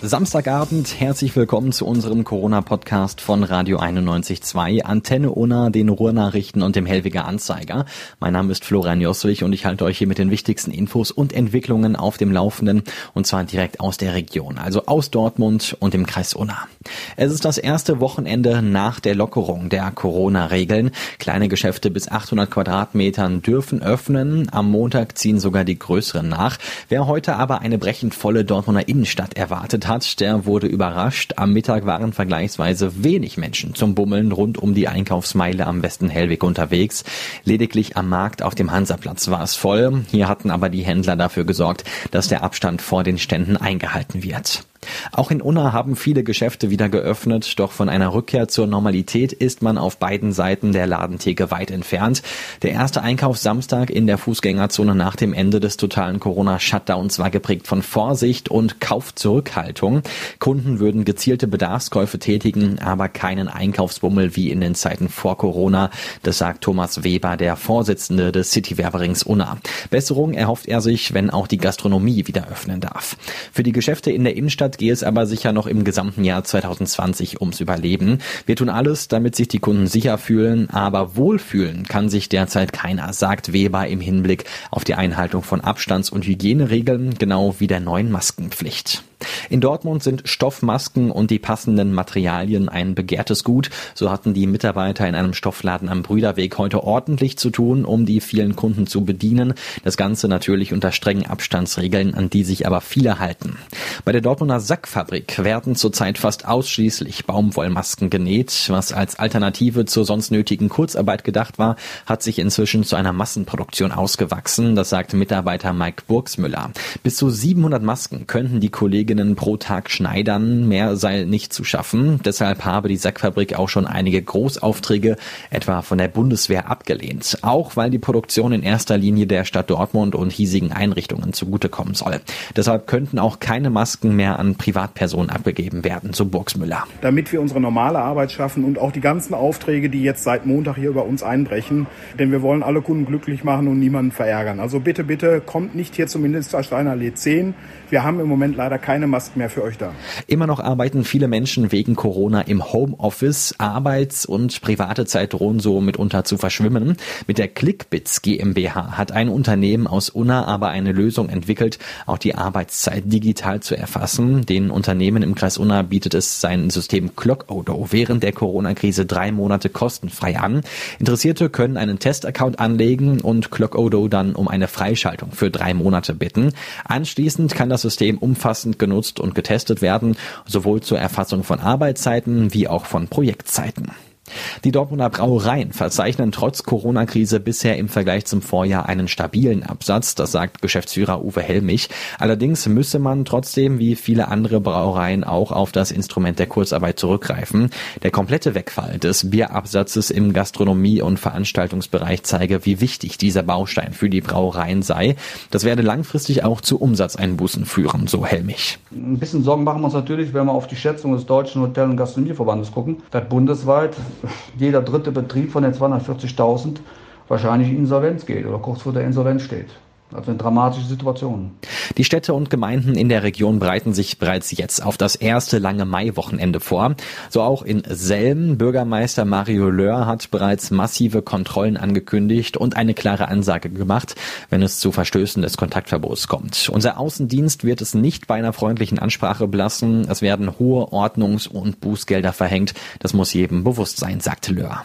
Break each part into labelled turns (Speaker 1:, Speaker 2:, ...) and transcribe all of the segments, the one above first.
Speaker 1: Samstagabend, herzlich willkommen zu unserem Corona-Podcast von Radio 91.2, Antenne Unna, den Ruhrnachrichten und dem Hellwiger Anzeiger. Mein Name ist Florian Joswig und ich halte euch hier mit den wichtigsten Infos und Entwicklungen auf dem Laufenden und zwar direkt aus der Region, also aus Dortmund und dem Kreis Unna. Es ist das erste Wochenende nach der Lockerung der Corona-Regeln. Kleine Geschäfte bis 800 Quadratmetern dürfen öffnen. Am Montag ziehen sogar die größeren nach. Wer heute aber eine brechend volle Dortmunder Innenstadt erwartet der wurde überrascht. Am Mittag waren vergleichsweise wenig Menschen zum Bummeln rund um die Einkaufsmeile am Westen Hellweg unterwegs. Lediglich am Markt auf dem Hansaplatz war es voll. Hier hatten aber die Händler dafür gesorgt, dass der Abstand vor den Ständen eingehalten wird. Auch in Unna haben viele Geschäfte wieder geöffnet, doch von einer Rückkehr zur Normalität ist man auf beiden Seiten der Ladentheke weit entfernt. Der erste Einkaufssamstag in der Fußgängerzone nach dem Ende des totalen Corona-Shutdowns war geprägt von Vorsicht und Kaufzurückhaltung. Kunden würden gezielte Bedarfskäufe tätigen, aber keinen Einkaufsbummel wie in den Zeiten vor Corona. Das sagt Thomas Weber, der Vorsitzende des City-Werberings Unna. Besserung erhofft er sich, wenn auch die Gastronomie wieder öffnen darf. Für die Geschäfte in der Innenstadt Gehe es aber sicher noch im gesamten Jahr 2020 ums Überleben. Wir tun alles, damit sich die Kunden sicher fühlen, aber wohlfühlen kann sich derzeit keiner, sagt Weber im Hinblick auf die Einhaltung von Abstands- und Hygieneregeln, genau wie der neuen Maskenpflicht. In Dortmund sind Stoffmasken und die passenden Materialien ein begehrtes Gut. So hatten die Mitarbeiter in einem Stoffladen am Brüderweg heute ordentlich zu tun, um die vielen Kunden zu bedienen. Das Ganze natürlich unter strengen Abstandsregeln, an die sich aber viele halten. Bei der Dortmunder Sackfabrik werden zurzeit fast ausschließlich Baumwollmasken genäht. Was als Alternative zur sonst nötigen Kurzarbeit gedacht war, hat sich inzwischen zu einer Massenproduktion ausgewachsen. Das sagt Mitarbeiter Mike Burgsmüller. Bis zu 700 Masken könnten die Kolleginnen pro Tag schneidern. Mehr sei nicht zu schaffen. Deshalb habe die Sackfabrik auch schon einige Großaufträge, etwa von der Bundeswehr, abgelehnt. Auch weil die Produktion in erster Linie der Stadt Dortmund und hiesigen Einrichtungen zugutekommen soll. Deshalb könnten auch keine Masken mehr an Privatpersonen abgegeben werden, so Burgsmüller.
Speaker 2: Damit wir unsere normale Arbeit schaffen und auch die ganzen Aufträge, die jetzt seit Montag hier über uns einbrechen. Denn wir wollen alle Kunden glücklich machen und niemanden verärgern. Also bitte, bitte kommt nicht hier zum Ministersteiner Allee 10. Wir haben im Moment leider keine Masken mehr für euch da.
Speaker 1: Immer noch arbeiten viele Menschen wegen Corona im Homeoffice. Arbeits- und private Zeit drohen so mitunter zu verschwimmen. Mit der Clickbits GmbH hat ein Unternehmen aus Unna aber eine Lösung entwickelt, auch die Arbeitszeit digital zu erfassen. Den Unternehmen im Kreis Unna bietet es sein System ClockOdo während der Corona-Krise drei Monate kostenfrei an. Interessierte können einen Testaccount anlegen und ClockOdo dann um eine Freischaltung für drei Monate bitten. Anschließend kann das System umfassend genutzt und getestet werden, sowohl zur Erfassung von Arbeitszeiten wie auch von Projektzeiten. Die Dortmunder Brauereien verzeichnen trotz Corona-Krise bisher im Vergleich zum Vorjahr einen stabilen Absatz, das sagt Geschäftsführer Uwe Helmich. Allerdings müsse man trotzdem wie viele andere Brauereien auch auf das Instrument der Kurzarbeit zurückgreifen. Der komplette Wegfall des Bierabsatzes im Gastronomie- und Veranstaltungsbereich zeige, wie wichtig dieser Baustein für die Brauereien sei. Das werde langfristig auch zu Umsatzeinbußen führen, so Helmich.
Speaker 3: Ein bisschen Sorgen machen wir uns natürlich, wenn wir auf die Schätzung des Deutschen Hotel- und Gastronomieverbandes gucken, dass bundesweit jeder dritte Betrieb von den 240.000 wahrscheinlich in Insolvenz geht oder kurz vor der Insolvenz steht. Also eine dramatische Situation.
Speaker 1: Die Städte und Gemeinden in der Region bereiten sich bereits jetzt auf das erste lange Mai-Wochenende vor. So auch in Selm. Bürgermeister Mario Löhr hat bereits massive Kontrollen angekündigt und eine klare Ansage gemacht, wenn es zu Verstößen des Kontaktverbots kommt. Unser Außendienst wird es nicht bei einer freundlichen Ansprache belassen. Es werden hohe Ordnungs- und Bußgelder verhängt. Das muss jedem bewusst sein, sagte Löhr.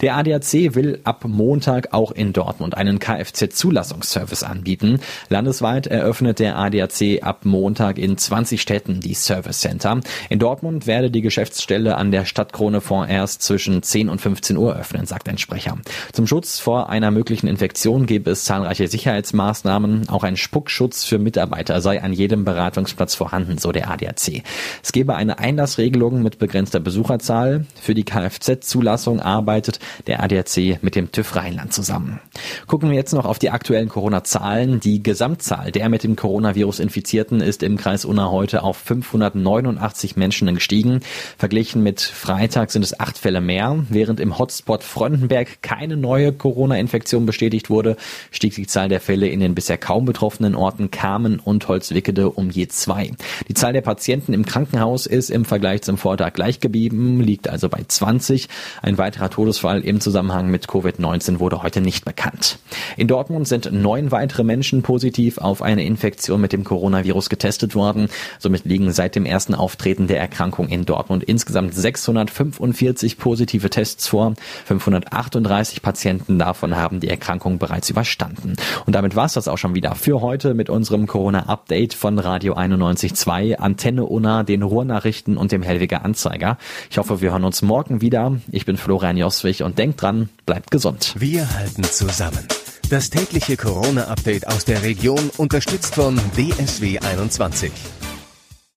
Speaker 1: Der ADAC will ab Montag auch in Dortmund einen Kfz-Zulassungsservice anbieten. Landesweit eröffnet der ADAC ab Montag in 20 Städten die Service Center. In Dortmund werde die Geschäftsstelle an der Stadtkrone vorerst zwischen 10 und 15 Uhr öffnen, sagt ein Sprecher. Zum Schutz vor einer möglichen Infektion gebe es zahlreiche Sicherheitsmaßnahmen. Auch ein Spuckschutz für Mitarbeiter sei an jedem Beratungsplatz vorhanden, so der ADAC. Es gebe eine Einlassregelung mit begrenzter Besucherzahl. Für die Kfz-Zulassung arbeitet arbeitet der ADAC mit dem TÜV Rheinland zusammen. Gucken wir jetzt noch auf die aktuellen Corona-Zahlen. Die Gesamtzahl der mit dem Coronavirus Infizierten ist im Kreis Unna heute auf 589 Menschen gestiegen. Verglichen mit Freitag sind es acht Fälle mehr. Während im Hotspot Freundenberg keine neue Corona-Infektion bestätigt wurde, stieg die Zahl der Fälle in den bisher kaum betroffenen Orten Kamen und Holzwickede um je zwei. Die Zahl der Patienten im Krankenhaus ist im Vergleich zum Vortag gleich geblieben, liegt also bei 20. Ein weiterer Todesfall im Zusammenhang mit Covid-19 wurde heute nicht bekannt. In Dortmund sind neun weitere Menschen positiv auf eine Infektion mit dem Coronavirus getestet worden. Somit liegen seit dem ersten Auftreten der Erkrankung in Dortmund insgesamt 645 positive Tests vor. 538 Patienten davon haben die Erkrankung bereits überstanden. Und damit war es das auch schon wieder für heute mit unserem Corona-Update von Radio 91.2, Antenne Unna, den Ruhrnachrichten und dem Hellwiger Anzeiger. Ich hoffe, wir hören uns morgen wieder. Ich bin Florian Joswig und denkt dran, bleibt gesund.
Speaker 4: Wir halten zusammen. Das tägliche Corona-Update aus der Region unterstützt von DSW 21.